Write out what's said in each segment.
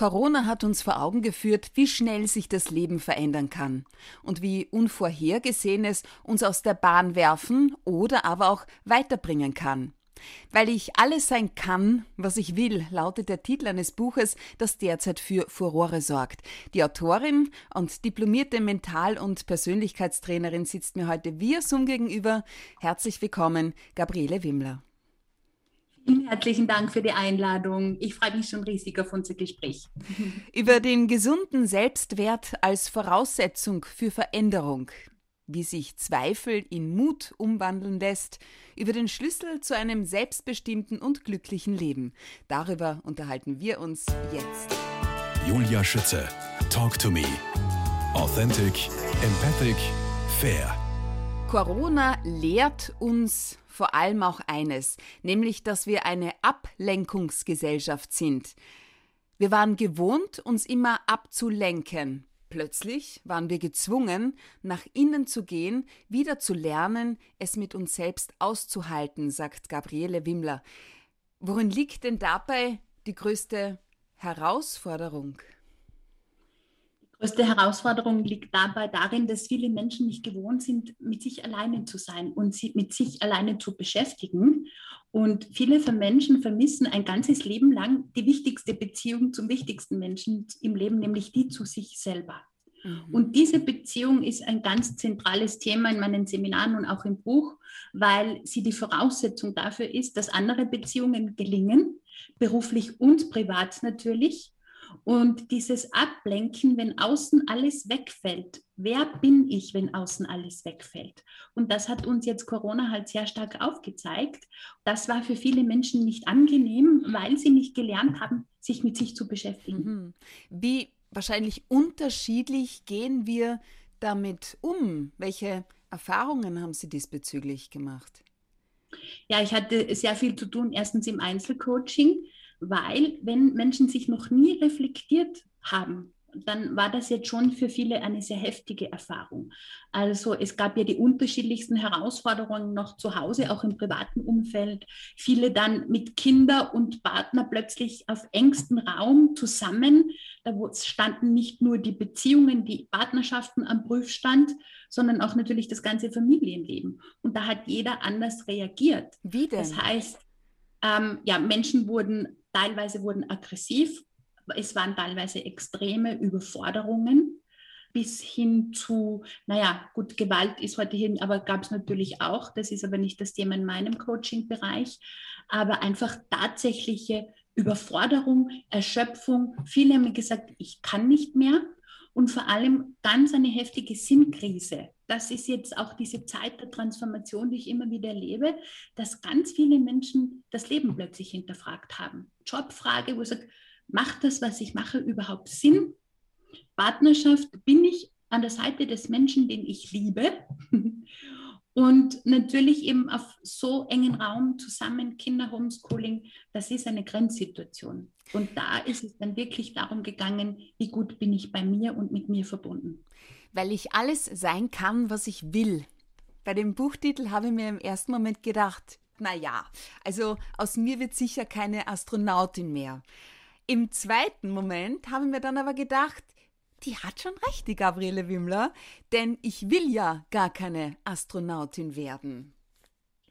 Corona hat uns vor Augen geführt, wie schnell sich das Leben verändern kann und wie Unvorhergesehenes uns aus der Bahn werfen oder aber auch weiterbringen kann. Weil ich alles sein kann, was ich will, lautet der Titel eines Buches, das derzeit für Furore sorgt. Die Autorin und diplomierte Mental- und Persönlichkeitstrainerin sitzt mir heute via Zoom gegenüber. Herzlich willkommen, Gabriele Wimmler. Vielen herzlichen Dank für die Einladung. Ich freue mich schon riesig auf unser Gespräch. Über den gesunden Selbstwert als Voraussetzung für Veränderung, wie sich Zweifel in Mut umwandeln lässt, über den Schlüssel zu einem selbstbestimmten und glücklichen Leben. Darüber unterhalten wir uns jetzt. Julia Schütze, Talk to Me. Authentic, empathic, fair. Corona lehrt uns vor allem auch eines, nämlich dass wir eine Ablenkungsgesellschaft sind. Wir waren gewohnt, uns immer abzulenken. Plötzlich waren wir gezwungen, nach innen zu gehen, wieder zu lernen, es mit uns selbst auszuhalten, sagt Gabriele Wimmler. Worin liegt denn dabei die größte Herausforderung? Größte Herausforderung liegt dabei darin, dass viele Menschen nicht gewohnt sind, mit sich alleine zu sein und sie mit sich alleine zu beschäftigen. Und viele von Menschen vermissen ein ganzes Leben lang die wichtigste Beziehung zum wichtigsten Menschen im Leben, nämlich die zu sich selber. Mhm. Und diese Beziehung ist ein ganz zentrales Thema in meinen Seminaren und auch im Buch, weil sie die Voraussetzung dafür ist, dass andere Beziehungen gelingen, beruflich und privat natürlich und dieses Ablenken, wenn außen alles wegfällt. Wer bin ich, wenn außen alles wegfällt? Und das hat uns jetzt Corona halt sehr stark aufgezeigt. Das war für viele Menschen nicht angenehm, weil sie nicht gelernt haben, sich mit sich zu beschäftigen. Mhm. Wie wahrscheinlich unterschiedlich gehen wir damit um? Welche Erfahrungen haben Sie diesbezüglich gemacht? Ja, ich hatte sehr viel zu tun, erstens im Einzelcoaching weil wenn Menschen sich noch nie reflektiert haben, dann war das jetzt schon für viele eine sehr heftige Erfahrung. Also es gab ja die unterschiedlichsten Herausforderungen noch zu Hause, auch im privaten Umfeld. Viele dann mit Kinder und Partner plötzlich auf engstem Raum zusammen. Da standen nicht nur die Beziehungen, die Partnerschaften am Prüfstand, sondern auch natürlich das ganze Familienleben. Und da hat jeder anders reagiert. Wie denn? Das heißt, ähm, ja, Menschen wurden Teilweise wurden aggressiv, es waren teilweise extreme Überforderungen bis hin zu, naja, gut, Gewalt ist heute hin, aber gab es natürlich auch, das ist aber nicht das Thema in meinem Coaching-Bereich, aber einfach tatsächliche Überforderung, Erschöpfung. Viele haben gesagt, ich kann nicht mehr und vor allem ganz eine heftige Sinnkrise. Das ist jetzt auch diese Zeit der Transformation, die ich immer wieder erlebe, dass ganz viele Menschen das Leben plötzlich hinterfragt haben. Jobfrage, wo ich sage, macht das, was ich mache, überhaupt Sinn? Partnerschaft, bin ich an der Seite des Menschen, den ich liebe? Und natürlich eben auf so engen Raum zusammen, Kinder, Homeschooling, das ist eine Grenzsituation. Und da ist es dann wirklich darum gegangen, wie gut bin ich bei mir und mit mir verbunden. Weil ich alles sein kann, was ich will. Bei dem Buchtitel habe ich mir im ersten Moment gedacht, na ja, also aus mir wird sicher keine Astronautin mehr. Im zweiten Moment habe ich mir dann aber gedacht, die hat schon recht, die Gabriele Wimmler, denn ich will ja gar keine Astronautin werden.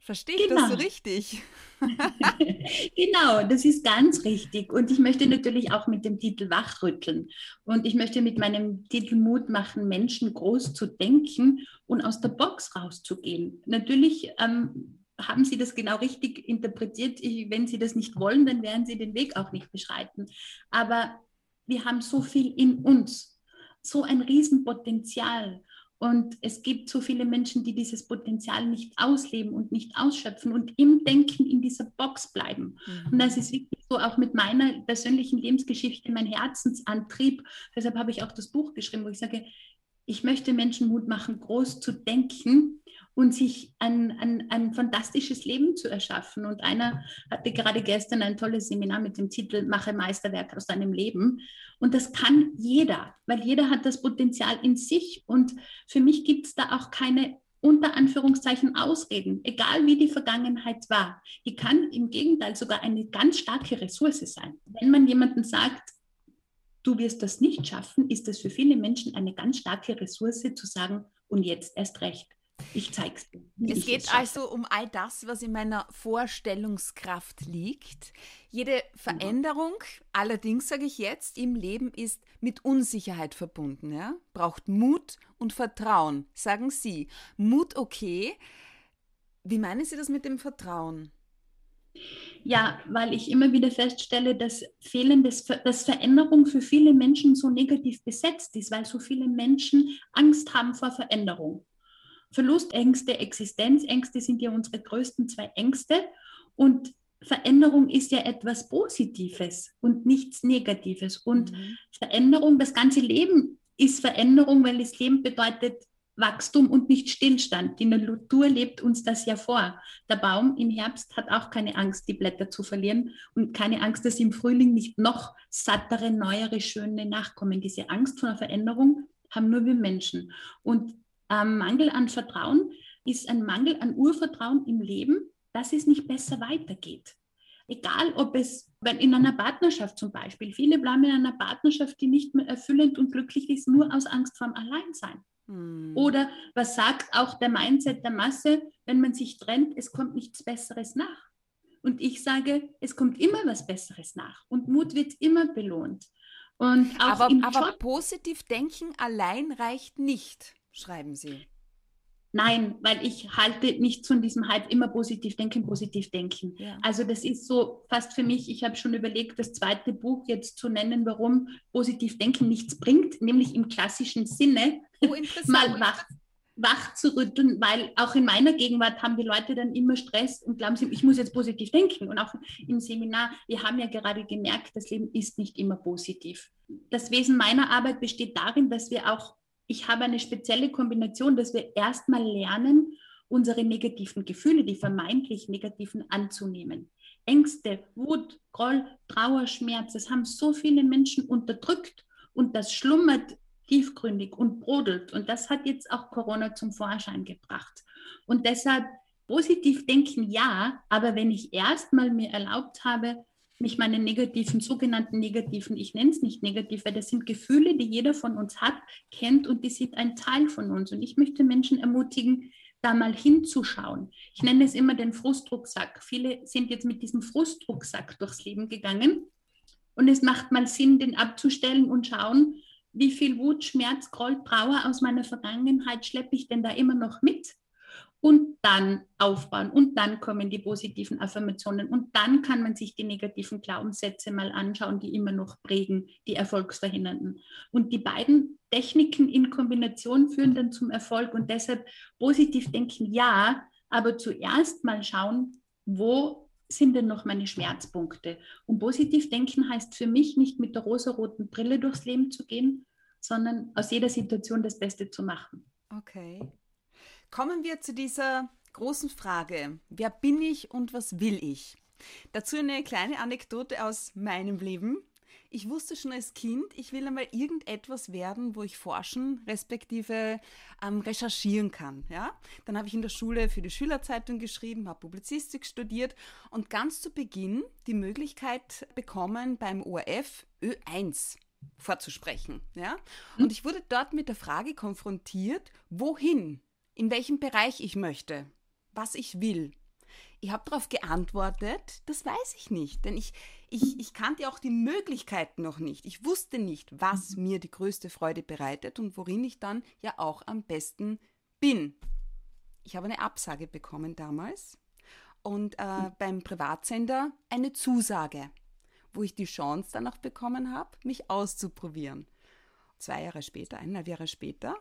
Verstehe ich genau. das so richtig? genau, das ist ganz richtig. Und ich möchte natürlich auch mit dem Titel wachrütteln. Und ich möchte mit meinem Titel Mut machen, Menschen groß zu denken und aus der Box rauszugehen. Natürlich ähm, haben Sie das genau richtig interpretiert. Ich, wenn Sie das nicht wollen, dann werden Sie den Weg auch nicht beschreiten. Aber wir haben so viel in uns so ein Riesenpotenzial. Und es gibt so viele Menschen, die dieses Potenzial nicht ausleben und nicht ausschöpfen und im Denken in dieser Box bleiben. Mhm. Und das ist wirklich so auch mit meiner persönlichen Lebensgeschichte mein Herzensantrieb. Deshalb habe ich auch das Buch geschrieben, wo ich sage, ich möchte Menschen Mut machen, groß zu denken und sich ein, ein, ein fantastisches Leben zu erschaffen. Und einer hatte gerade gestern ein tolles Seminar mit dem Titel Mache Meisterwerk aus deinem Leben. Und das kann jeder, weil jeder hat das Potenzial in sich. Und für mich gibt es da auch keine unter Anführungszeichen Ausreden, egal wie die Vergangenheit war. Die kann im Gegenteil sogar eine ganz starke Ressource sein. Wenn man jemanden sagt, du wirst das nicht schaffen, ist es für viele Menschen eine ganz starke Ressource zu sagen, und jetzt erst recht. Ich zeig's dir. Es geht es also um all das, was in meiner Vorstellungskraft liegt. Jede Veränderung, mhm. allerdings sage ich jetzt, im Leben ist mit Unsicherheit verbunden, ja? Braucht Mut und Vertrauen, sagen Sie. Mut okay. Wie meinen Sie das mit dem Vertrauen? Ja, weil ich immer wieder feststelle, dass fehlendes, dass Veränderung für viele Menschen so negativ besetzt ist, weil so viele Menschen Angst haben vor Veränderung. Verlustängste, Existenzängste sind ja unsere größten zwei Ängste und Veränderung ist ja etwas Positives und nichts Negatives. Und mhm. Veränderung, das ganze Leben ist Veränderung, weil das Leben bedeutet Wachstum und nicht Stillstand. Die Natur lebt uns das ja vor. Der Baum im Herbst hat auch keine Angst, die Blätter zu verlieren und keine Angst, dass im Frühling nicht noch sattere, neuere, schöne nachkommen. Diese Angst vor einer Veränderung haben nur wir Menschen. Und ähm, Mangel an Vertrauen ist ein Mangel an Urvertrauen im Leben, dass es nicht besser weitergeht. Egal, ob es in einer Partnerschaft zum Beispiel, viele bleiben in einer Partnerschaft, die nicht mehr erfüllend und glücklich ist, nur aus Angst vor dem Alleinsein. Hm. Oder was sagt auch der Mindset der Masse, wenn man sich trennt, es kommt nichts Besseres nach. Und ich sage, es kommt immer was Besseres nach. Und Mut wird immer belohnt. Und aber, aber positiv denken allein reicht nicht, schreiben Sie. Nein, weil ich halte nicht von diesem Hype immer positiv denken, positiv denken. Ja. Also das ist so fast für mich, ich habe schon überlegt, das zweite Buch jetzt zu nennen, warum positiv denken nichts bringt, nämlich im klassischen Sinne oh, mal wach, wach zu rütteln, weil auch in meiner Gegenwart haben die Leute dann immer Stress und glauben, ich muss jetzt positiv denken. Und auch im Seminar, wir haben ja gerade gemerkt, das Leben ist nicht immer positiv. Das Wesen meiner Arbeit besteht darin, dass wir auch ich habe eine spezielle Kombination, dass wir erstmal lernen, unsere negativen Gefühle, die vermeintlich negativen anzunehmen. Ängste, Wut, Groll, Trauer, Schmerz, das haben so viele Menschen unterdrückt und das schlummert tiefgründig und brodelt. Und das hat jetzt auch Corona zum Vorschein gebracht. Und deshalb positiv denken, ja, aber wenn ich erstmal mir erlaubt habe, mich meine negativen, sogenannten negativen, ich nenne es nicht negativ, weil das sind Gefühle, die jeder von uns hat, kennt und die sind ein Teil von uns. Und ich möchte Menschen ermutigen, da mal hinzuschauen. Ich nenne es immer den Frustrucksack. Viele sind jetzt mit diesem Frustrucksack durchs Leben gegangen. Und es macht mal Sinn, den abzustellen und schauen, wie viel Wut, Schmerz, Groll, Trauer aus meiner Vergangenheit schleppe ich denn da immer noch mit? Und dann aufbauen und dann kommen die positiven Affirmationen und dann kann man sich die negativen Glaubenssätze mal anschauen, die immer noch prägen, die Erfolgsverhindernden. Und die beiden Techniken in Kombination führen dann zum Erfolg und deshalb positiv denken, ja, aber zuerst mal schauen, wo sind denn noch meine Schmerzpunkte? Und positiv denken heißt für mich nicht mit der rosaroten Brille durchs Leben zu gehen, sondern aus jeder Situation das Beste zu machen. Okay. Kommen wir zu dieser großen Frage, wer bin ich und was will ich? Dazu eine kleine Anekdote aus meinem Leben. Ich wusste schon als Kind, ich will einmal irgendetwas werden, wo ich forschen, respektive ähm, recherchieren kann. Ja? Dann habe ich in der Schule für die Schülerzeitung geschrieben, habe Publizistik studiert und ganz zu Beginn die Möglichkeit bekommen, beim ORF Ö1 vorzusprechen. Ja? Und ich wurde dort mit der Frage konfrontiert, wohin in welchem Bereich ich möchte, was ich will. Ich habe darauf geantwortet, das weiß ich nicht, denn ich, ich, ich kannte auch die Möglichkeiten noch nicht. Ich wusste nicht, was mir die größte Freude bereitet und worin ich dann ja auch am besten bin. Ich habe eine Absage bekommen damals und äh, beim Privatsender eine Zusage, wo ich die Chance dann auch bekommen habe, mich auszuprobieren. Zwei Jahre später, eineinhalb Jahre später,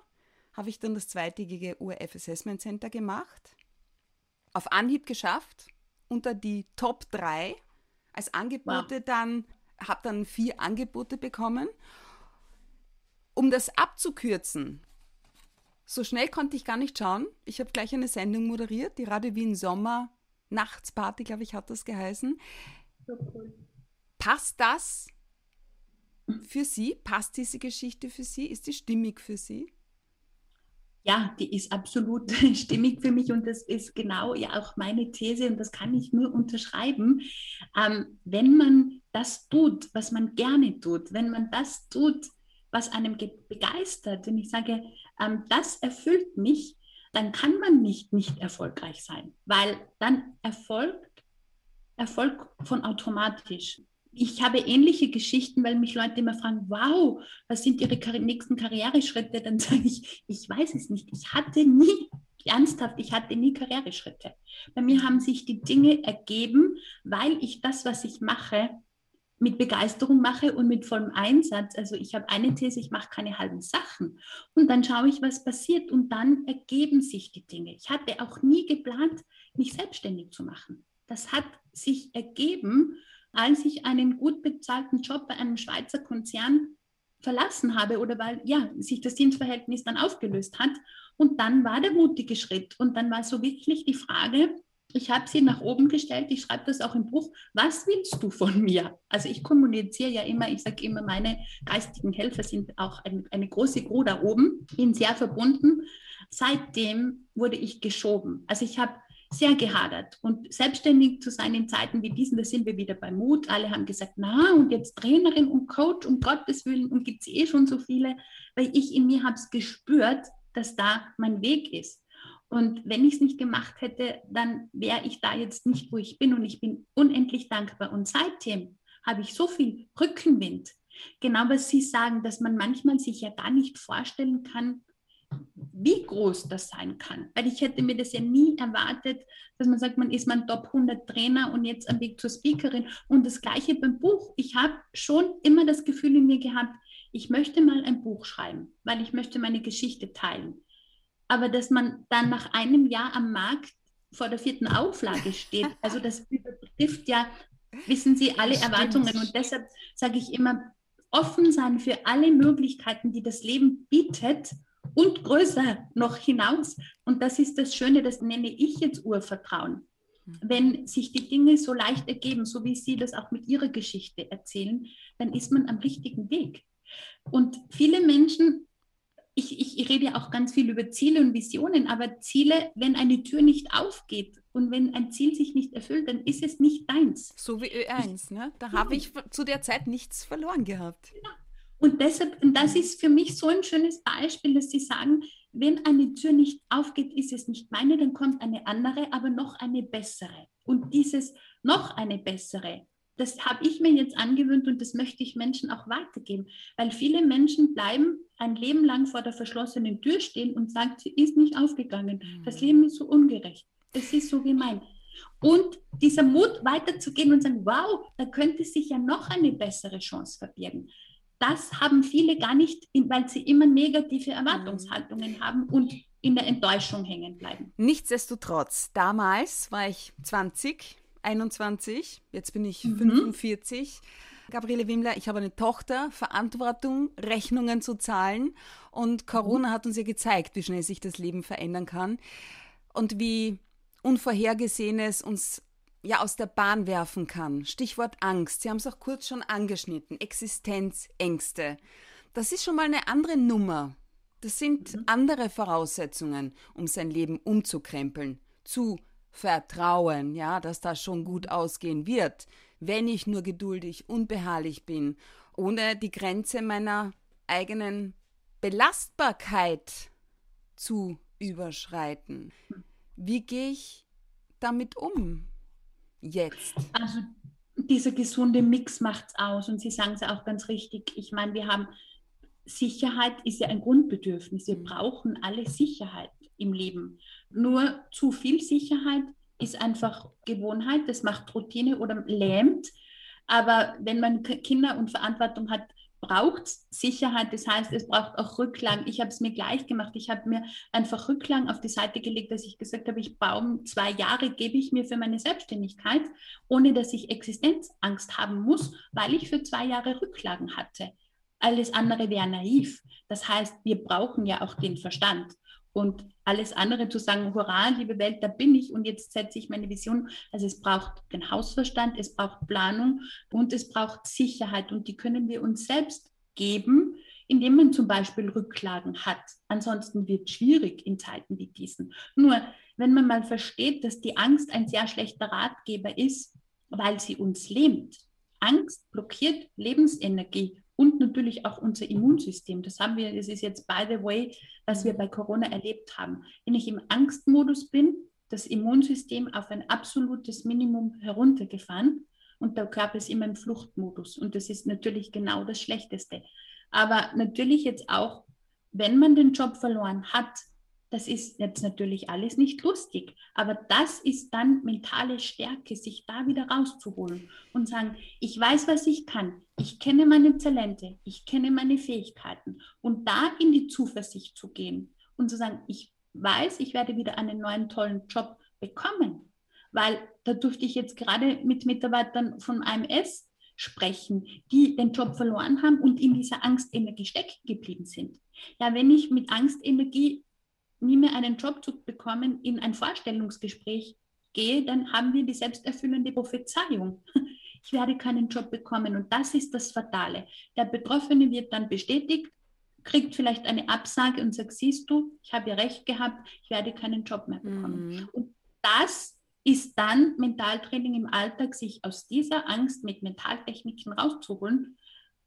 habe ich dann das zweitägige URF Assessment Center gemacht. Auf Anhieb geschafft, unter die Top 3 als Angebote wow. dann, habe dann vier Angebote bekommen. Um das abzukürzen, so schnell konnte ich gar nicht schauen. Ich habe gleich eine Sendung moderiert, die Radio Wien Sommer Nachtsparty, glaube ich, hat das geheißen. So cool. Passt das für Sie? Passt diese Geschichte für Sie? Ist die stimmig für Sie? Ja, die ist absolut stimmig für mich und das ist genau ja auch meine These und das kann ich nur unterschreiben. Ähm, wenn man das tut, was man gerne tut, wenn man das tut, was einem begeistert, wenn ich sage, ähm, das erfüllt mich, dann kann man nicht nicht erfolgreich sein, weil dann erfolgt Erfolg von automatisch. Ich habe ähnliche Geschichten, weil mich Leute immer fragen, wow, was sind Ihre nächsten Karriereschritte? Dann sage ich, ich weiß es nicht. Ich hatte nie, ernsthaft, ich hatte nie Karriereschritte. Bei mir haben sich die Dinge ergeben, weil ich das, was ich mache, mit Begeisterung mache und mit vollem Einsatz. Also ich habe eine These, ich mache keine halben Sachen. Und dann schaue ich, was passiert und dann ergeben sich die Dinge. Ich hatte auch nie geplant, mich selbstständig zu machen. Das hat sich ergeben, als ich einen gut bezahlten Job bei einem Schweizer Konzern verlassen habe oder weil ja sich das Dienstverhältnis dann aufgelöst hat. Und dann war der mutige Schritt. Und dann war so wirklich die Frage, ich habe sie nach oben gestellt, ich schreibe das auch im Buch, was willst du von mir? Also ich kommuniziere ja immer, ich sage immer, meine geistigen Helfer sind auch ein, eine große Crew da oben, bin sehr verbunden. Seitdem wurde ich geschoben. Also ich habe sehr gehadert. Und selbstständig zu sein in Zeiten wie diesen, da sind wir wieder bei Mut. Alle haben gesagt, na, und jetzt Trainerin und Coach, um Gottes Willen, und gibt es eh schon so viele, weil ich in mir habe es gespürt, dass da mein Weg ist. Und wenn ich es nicht gemacht hätte, dann wäre ich da jetzt nicht, wo ich bin. Und ich bin unendlich dankbar. Und seitdem habe ich so viel Rückenwind. Genau was Sie sagen, dass man manchmal sich ja gar nicht vorstellen kann, wie groß das sein kann. Weil ich hätte mir das ja nie erwartet, dass man sagt, man ist mein Top 100 Trainer und jetzt am Weg zur Speakerin. Und das gleiche beim Buch. Ich habe schon immer das Gefühl in mir gehabt, ich möchte mal ein Buch schreiben, weil ich möchte meine Geschichte teilen aber dass man dann nach einem Jahr am Markt vor der vierten Auflage steht, also das übertrifft ja, wissen Sie, alle Erwartungen. Und deshalb sage ich immer, offen sein für alle Möglichkeiten, die das Leben bietet und größer noch hinaus. Und das ist das Schöne, das nenne ich jetzt Urvertrauen. Mhm. Wenn sich die Dinge so leicht ergeben, so wie Sie das auch mit Ihrer Geschichte erzählen, dann ist man am richtigen Weg. Und viele Menschen ich, ich rede ja auch ganz viel über Ziele und Visionen, aber Ziele, wenn eine Tür nicht aufgeht und wenn ein Ziel sich nicht erfüllt, dann ist es nicht deins. So wie Ö1, ne? Da habe ich zu der Zeit nichts verloren gehabt. Genau. Und deshalb, und das ist für mich so ein schönes Beispiel, dass Sie sagen, wenn eine Tür nicht aufgeht, ist es nicht meine, dann kommt eine andere, aber noch eine bessere. Und dieses noch eine bessere, das habe ich mir jetzt angewöhnt und das möchte ich Menschen auch weitergeben, weil viele Menschen bleiben ein Leben lang vor der verschlossenen Tür stehen und sagen, sie ist nicht aufgegangen. Das mhm. Leben ist so ungerecht. Es ist so gemein. Und dieser Mut weiterzugehen und sagen, wow, da könnte sich ja noch eine bessere Chance verbirgen. Das haben viele gar nicht, weil sie immer negative Erwartungshaltungen mhm. haben und in der Enttäuschung hängen bleiben. Nichtsdestotrotz, damals war ich 20, 21, jetzt bin ich mhm. 45. Gabriele Wimmler, ich habe eine Tochter, Verantwortung, Rechnungen zu zahlen und Corona hat uns ja gezeigt, wie schnell sich das Leben verändern kann und wie Unvorhergesehenes uns ja aus der Bahn werfen kann. Stichwort Angst. Sie haben es auch kurz schon angeschnitten. Existenzängste. Das ist schon mal eine andere Nummer. Das sind mhm. andere Voraussetzungen, um sein Leben umzukrempeln, zu vertrauen, ja, dass das schon gut ausgehen wird, wenn ich nur geduldig und beharrlich bin, ohne die Grenze meiner eigenen Belastbarkeit zu überschreiten. Wie gehe ich damit um jetzt? Also dieser gesunde Mix macht es aus und Sie sagen es auch ganz richtig. Ich meine, wir haben Sicherheit ist ja ein Grundbedürfnis. Wir brauchen alle Sicherheit im Leben. Nur zu viel Sicherheit ist einfach Gewohnheit, das macht Routine oder lähmt. Aber wenn man Kinder und Verantwortung hat, braucht Sicherheit. Das heißt, es braucht auch Rücklagen. Ich habe es mir gleich gemacht. Ich habe mir einfach Rücklagen auf die Seite gelegt, dass ich gesagt habe, ich baue zwei Jahre, gebe ich mir für meine Selbstständigkeit, ohne dass ich Existenzangst haben muss, weil ich für zwei Jahre Rücklagen hatte. Alles andere wäre naiv. Das heißt, wir brauchen ja auch den Verstand. Und alles andere zu sagen, hurra, liebe Welt, da bin ich und jetzt setze ich meine Vision. Also es braucht den Hausverstand, es braucht Planung und es braucht Sicherheit. Und die können wir uns selbst geben, indem man zum Beispiel Rücklagen hat. Ansonsten wird es schwierig in Zeiten wie diesen. Nur, wenn man mal versteht, dass die Angst ein sehr schlechter Ratgeber ist, weil sie uns lähmt, Angst blockiert Lebensenergie und natürlich auch unser Immunsystem. Das haben wir, das ist jetzt by the way, was wir bei Corona erlebt haben. Wenn ich im Angstmodus bin, das Immunsystem auf ein absolutes Minimum heruntergefahren und der Körper ist immer im Fluchtmodus. Und das ist natürlich genau das Schlechteste. Aber natürlich jetzt auch, wenn man den Job verloren hat, das ist jetzt natürlich alles nicht lustig, aber das ist dann mentale Stärke, sich da wieder rauszuholen und sagen, ich weiß, was ich kann, ich kenne meine Talente, ich kenne meine Fähigkeiten und da in die Zuversicht zu gehen und zu sagen, ich weiß, ich werde wieder einen neuen tollen Job bekommen, weil da durfte ich jetzt gerade mit Mitarbeitern von AMS sprechen, die den Job verloren haben und in dieser Angstenergie stecken geblieben sind. Ja, wenn ich mit Angstenergie nie mehr einen Job zu bekommen, in ein Vorstellungsgespräch gehe, dann haben wir die selbsterfüllende Prophezeiung. Ich werde keinen Job bekommen und das ist das Fatale. Der Betroffene wird dann bestätigt, kriegt vielleicht eine Absage und sagt, siehst du, ich habe ja recht gehabt, ich werde keinen Job mehr bekommen. Mhm. Und das ist dann Mentaltraining im Alltag, sich aus dieser Angst mit Mentaltechniken rauszuholen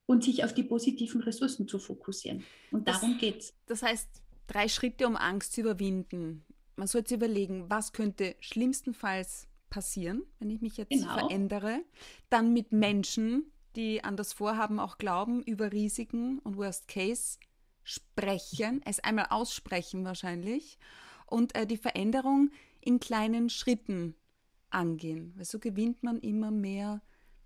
und sich auf die positiven Ressourcen zu fokussieren. Und darum geht es. Das heißt, drei Schritte, um Angst zu überwinden. Man sollte überlegen, was könnte schlimmstenfalls passieren, wenn ich mich jetzt genau. verändere. Dann mit Menschen, die an das Vorhaben auch glauben, über Risiken und Worst Case sprechen, es einmal aussprechen wahrscheinlich und äh, die Veränderung in kleinen Schritten angehen. Weil so gewinnt man immer mehr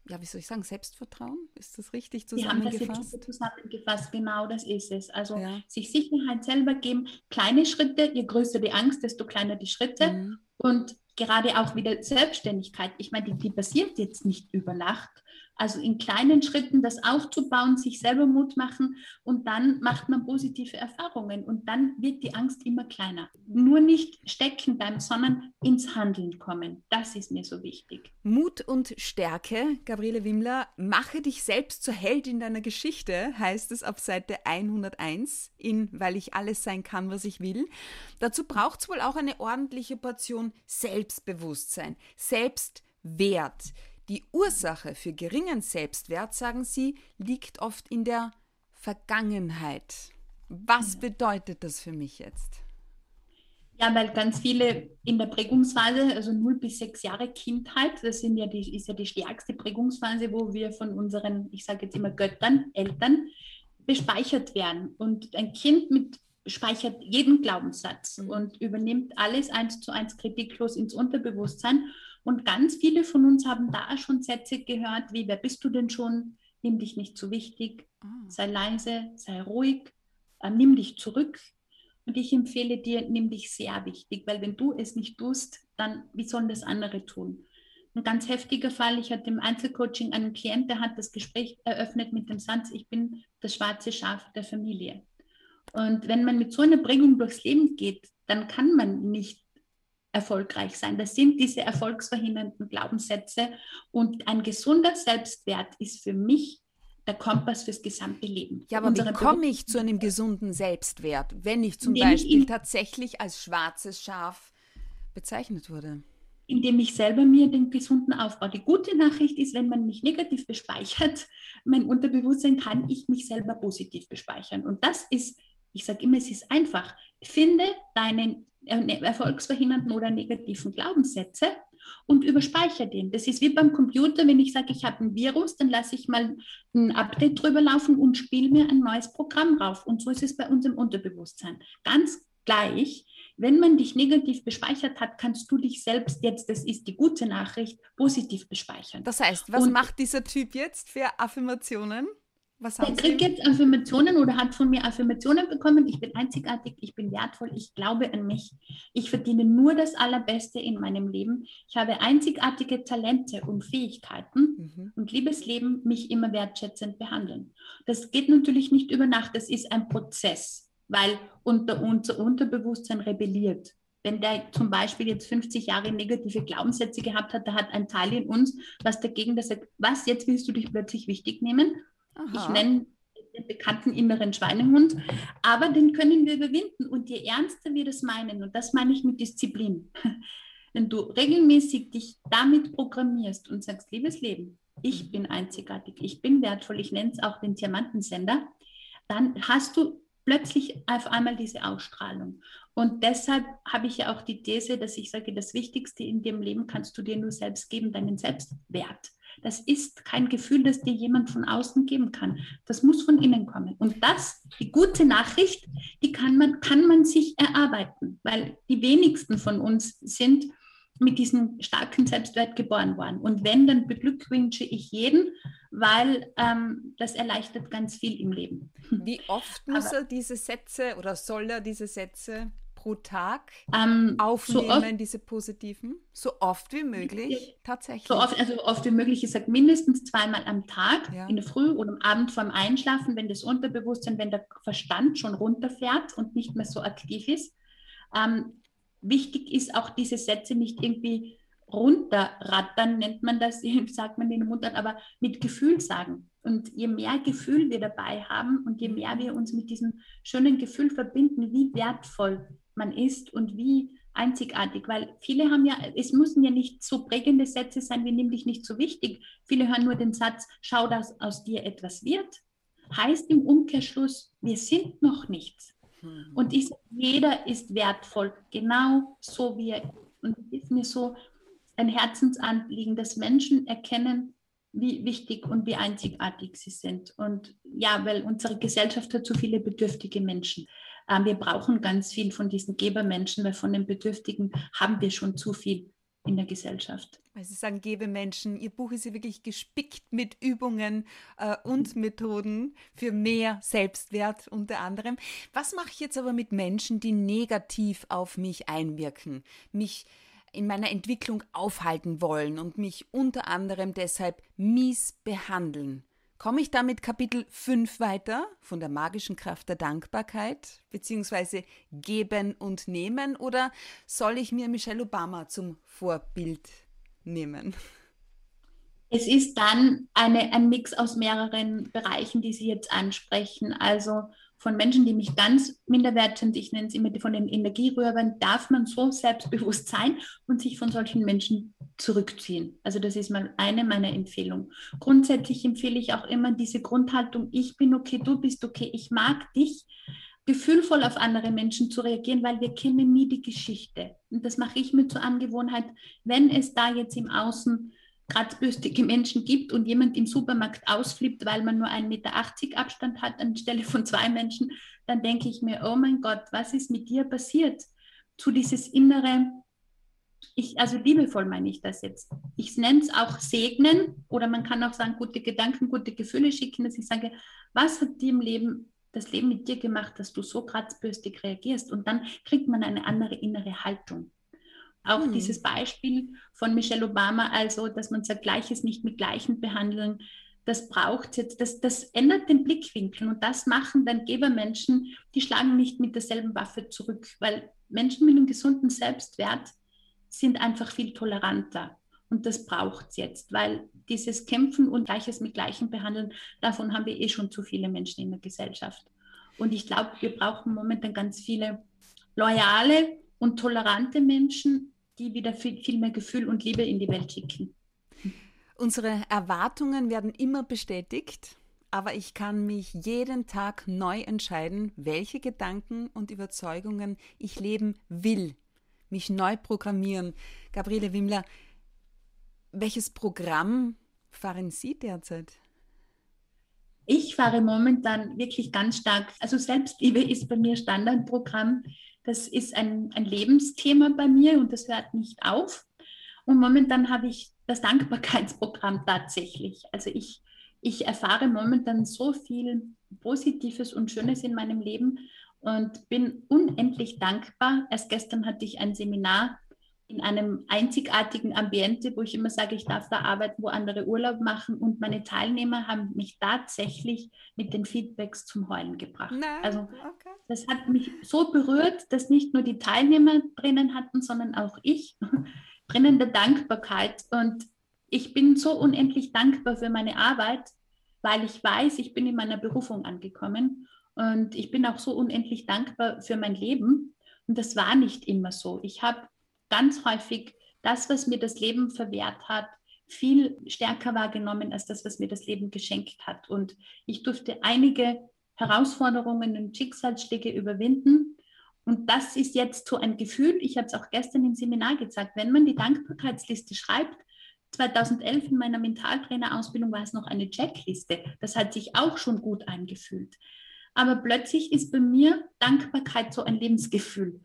ja, wie soll ich sagen, Selbstvertrauen? Ist das richtig zusammengefasst? Haben das zusammengefasst, genau das ist es. Also ja. sich Sicherheit selber geben, kleine Schritte, je größer die Angst, desto kleiner die Schritte. Mhm. Und gerade auch wieder Selbstständigkeit. Ich meine, die, die passiert jetzt nicht über Nacht, also in kleinen Schritten das aufzubauen, sich selber Mut machen und dann macht man positive Erfahrungen und dann wird die Angst immer kleiner. Nur nicht stecken bleiben, sondern ins Handeln kommen. Das ist mir so wichtig. Mut und Stärke, Gabriele Wimmler, mache dich selbst zur Heldin deiner Geschichte, heißt es auf Seite 101 in Weil ich alles sein kann, was ich will. Dazu braucht es wohl auch eine ordentliche Portion Selbstbewusstsein, Selbstwert. Die Ursache für geringen Selbstwert, sagen Sie, liegt oft in der Vergangenheit. Was bedeutet das für mich jetzt? Ja, weil ganz viele in der Prägungsphase, also 0 bis 6 Jahre Kindheit, das sind ja die, ist ja die stärkste Prägungsphase, wo wir von unseren, ich sage jetzt immer Göttern, Eltern, bespeichert werden. Und ein Kind mit speichert jeden Glaubenssatz mhm. und übernimmt alles eins zu eins kritiklos ins Unterbewusstsein. Und ganz viele von uns haben da schon Sätze gehört, wie, wer bist du denn schon? Nimm dich nicht zu wichtig, oh. sei leise, sei ruhig, äh, nimm dich zurück. Und ich empfehle dir, nimm dich sehr wichtig, weil wenn du es nicht tust, dann wie sollen das andere tun? Ein ganz heftiger Fall, ich hatte im Einzelcoaching einen Klient, der hat das Gespräch eröffnet mit dem Satz, ich bin das schwarze Schaf der Familie. Und wenn man mit so einer Prägung durchs Leben geht, dann kann man nicht erfolgreich sein. Das sind diese erfolgsverhindernden Glaubenssätze. Und ein gesunder Selbstwert ist für mich der Kompass fürs gesamte Leben. Ja, aber wie komme ich zu einem gesunden Selbstwert, wenn ich zum indem Beispiel ich tatsächlich als schwarzes Schaf bezeichnet wurde? Indem ich selber mir den gesunden aufbaue. Die gute Nachricht ist, wenn man mich negativ bespeichert, mein Unterbewusstsein kann ich mich selber positiv bespeichern. Und das ist, ich sage immer, es ist einfach. Finde deinen äh, ne, erfolgsverhindernden oder negativen Glaubenssätze und überspeichere den. Das ist wie beim Computer, wenn ich sage, ich habe ein Virus, dann lasse ich mal ein Update drüber laufen und spiele mir ein neues Programm rauf. Und so ist es bei uns im Unterbewusstsein. Ganz gleich, wenn man dich negativ bespeichert hat, kannst du dich selbst jetzt, das ist die gute Nachricht, positiv bespeichern. Das heißt, was und macht dieser Typ jetzt für Affirmationen? Was er kriegt jetzt Affirmationen oder hat von mir Affirmationen bekommen. Ich bin einzigartig, ich bin wertvoll, ich glaube an mich. Ich verdiene nur das Allerbeste in meinem Leben. Ich habe einzigartige Talente und Fähigkeiten mhm. und liebes Leben, mich immer wertschätzend behandeln. Das geht natürlich nicht über Nacht, das ist ein Prozess, weil unter unser Unterbewusstsein rebelliert. Wenn der zum Beispiel jetzt 50 Jahre negative Glaubenssätze gehabt hat, da hat ein Teil in uns was dagegen, dass sagt, was, jetzt willst du dich plötzlich wichtig nehmen? Aha. Ich nenne den bekannten inneren Schweinehund, aber den können wir überwinden. Und je ernster wir das meinen, und das meine ich mit Disziplin, wenn du regelmäßig dich damit programmierst und sagst, liebes Leben, ich bin einzigartig, ich bin wertvoll, ich nenne es auch den Diamantensender, dann hast du plötzlich auf einmal diese Ausstrahlung. Und deshalb habe ich ja auch die These, dass ich sage, das Wichtigste in dem Leben kannst du dir nur selbst geben, deinen Selbstwert. Das ist kein Gefühl, das dir jemand von außen geben kann. Das muss von innen kommen. Und das, die gute Nachricht, die kann man, kann man sich erarbeiten, weil die wenigsten von uns sind mit diesem starken Selbstwert geboren worden. Und wenn, dann beglückwünsche ich jeden, weil ähm, das erleichtert ganz viel im Leben. Wie oft muss Aber, er diese Sätze oder soll er diese Sätze pro Tag ähm, aufnehmen, so oft, diese positiven? So oft wie möglich, tatsächlich. So oft, also oft wie möglich, ich sage mindestens zweimal am Tag, ja. in der Früh oder am Abend vorm Einschlafen, wenn das Unterbewusstsein, wenn der Verstand schon runterfährt und nicht mehr so aktiv ist. Ähm, wichtig ist auch diese Sätze nicht irgendwie runterrattern, nennt man das, sagt man in den Mund, aber mit Gefühl sagen. Und je mehr Gefühl wir dabei haben und je mehr wir uns mit diesem schönen Gefühl verbinden, wie wertvoll man ist und wie einzigartig, weil viele haben ja, es müssen ja nicht so prägende Sätze sein, wie nimm dich nicht so wichtig. Viele hören nur den Satz, schau, dass aus dir etwas wird. Heißt im Umkehrschluss, wir sind noch nichts. Mhm. Und ich, jeder ist wertvoll, genau so wie er. Und es ist mir so ein Herzensanliegen, dass Menschen erkennen, wie wichtig und wie einzigartig sie sind. Und ja, weil unsere Gesellschaft hat so viele bedürftige Menschen. Ähm, wir brauchen ganz viel von diesen Gebermenschen, weil von den Bedürftigen haben wir schon zu viel in der Gesellschaft. Weil Sie sagen, gebe Menschen, Ihr Buch ist ja wirklich gespickt mit Übungen äh, und Methoden für mehr Selbstwert unter anderem. Was mache ich jetzt aber mit Menschen, die negativ auf mich einwirken, mich in meiner Entwicklung aufhalten wollen und mich unter anderem deshalb mies behandeln? Komme ich damit Kapitel 5 weiter von der magischen Kraft der Dankbarkeit beziehungsweise Geben und Nehmen oder soll ich mir Michelle Obama zum Vorbild nehmen? Es ist dann eine, ein Mix aus mehreren Bereichen, die Sie jetzt ansprechen. Also von Menschen, die mich ganz minderwert sind, ich nenne es immer von den Energierührern, darf man so selbstbewusst sein und sich von solchen Menschen zurückziehen. Also das ist mal eine meiner Empfehlungen. Grundsätzlich empfehle ich auch immer diese Grundhaltung, ich bin okay, du bist okay, ich mag dich, gefühlvoll auf andere Menschen zu reagieren, weil wir kennen nie die Geschichte. Und das mache ich mir zur Angewohnheit, wenn es da jetzt im Außen kratzbürstige Menschen gibt und jemand im Supermarkt ausflippt, weil man nur 1,80 Meter Abstand hat anstelle von zwei Menschen, dann denke ich mir, oh mein Gott, was ist mit dir passiert? Zu dieses innere, ich, also liebevoll meine ich das jetzt. Ich nenne es auch segnen oder man kann auch sagen, gute Gedanken, gute Gefühle schicken, dass ich sage, was hat dir im Leben, das Leben mit dir gemacht, dass du so kratzbürstig reagierst? Und dann kriegt man eine andere innere Haltung. Auch mhm. dieses Beispiel von Michelle Obama, also dass man sagt, Gleiches nicht mit Gleichen behandeln, das braucht jetzt, das, das ändert den Blickwinkel und das machen dann Gebermenschen, die schlagen nicht mit derselben Waffe zurück, weil Menschen mit einem gesunden Selbstwert sind einfach viel toleranter. Und das braucht es jetzt, weil dieses Kämpfen und Gleiches mit Gleichen behandeln, davon haben wir eh schon zu viele Menschen in der Gesellschaft. Und ich glaube, wir brauchen momentan ganz viele loyale und tolerante Menschen, die wieder viel, viel mehr Gefühl und Liebe in die Welt schicken. Unsere Erwartungen werden immer bestätigt, aber ich kann mich jeden Tag neu entscheiden, welche Gedanken und Überzeugungen ich leben will, mich neu programmieren. Gabriele Wimmler, welches Programm fahren Sie derzeit? Ich fahre momentan wirklich ganz stark, also Selbstliebe ist bei mir Standardprogramm. Das ist ein, ein Lebensthema bei mir und das hört nicht auf. Und momentan habe ich das Dankbarkeitsprogramm tatsächlich. Also ich, ich erfahre momentan so viel Positives und Schönes in meinem Leben und bin unendlich dankbar. Erst gestern hatte ich ein Seminar in einem einzigartigen Ambiente, wo ich immer sage, ich darf da arbeiten, wo andere Urlaub machen. Und meine Teilnehmer haben mich tatsächlich mit den Feedbacks zum Heulen gebracht. Nein, also okay. das hat mich so berührt, dass nicht nur die Teilnehmer drinnen hatten, sondern auch ich drinnen der Dankbarkeit. Und ich bin so unendlich dankbar für meine Arbeit, weil ich weiß, ich bin in meiner Berufung angekommen. Und ich bin auch so unendlich dankbar für mein Leben. Und das war nicht immer so. Ich habe ganz häufig das, was mir das Leben verwehrt hat, viel stärker wahrgenommen als das, was mir das Leben geschenkt hat. Und ich durfte einige Herausforderungen und Schicksalsschläge überwinden. Und das ist jetzt so ein Gefühl, ich habe es auch gestern im Seminar gesagt, wenn man die Dankbarkeitsliste schreibt, 2011 in meiner Mentaltrainerausbildung war es noch eine Checkliste. Das hat sich auch schon gut eingefühlt. Aber plötzlich ist bei mir Dankbarkeit so ein Lebensgefühl.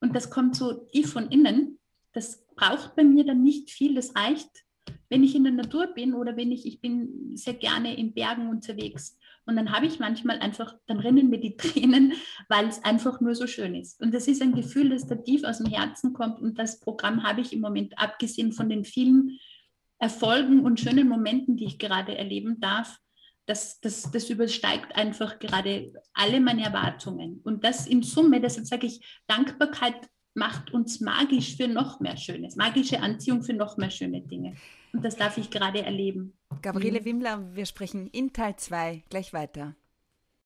Und das kommt so tief von innen. Das braucht bei mir dann nicht viel. Das reicht, wenn ich in der Natur bin oder wenn ich, ich bin sehr gerne in Bergen unterwegs. Und dann habe ich manchmal einfach, dann rennen mir die Tränen, weil es einfach nur so schön ist. Und das ist ein Gefühl, das da tief aus dem Herzen kommt. Und das Programm habe ich im Moment, abgesehen von den vielen Erfolgen und schönen Momenten, die ich gerade erleben darf, das, das, das übersteigt einfach gerade alle meine Erwartungen. Und das in Summe, deshalb sage ich, Dankbarkeit macht uns magisch für noch mehr Schönes, magische Anziehung für noch mehr schöne Dinge. Und das darf ich gerade erleben. Gabriele mhm. Wimmler, wir sprechen in Teil 2 gleich weiter.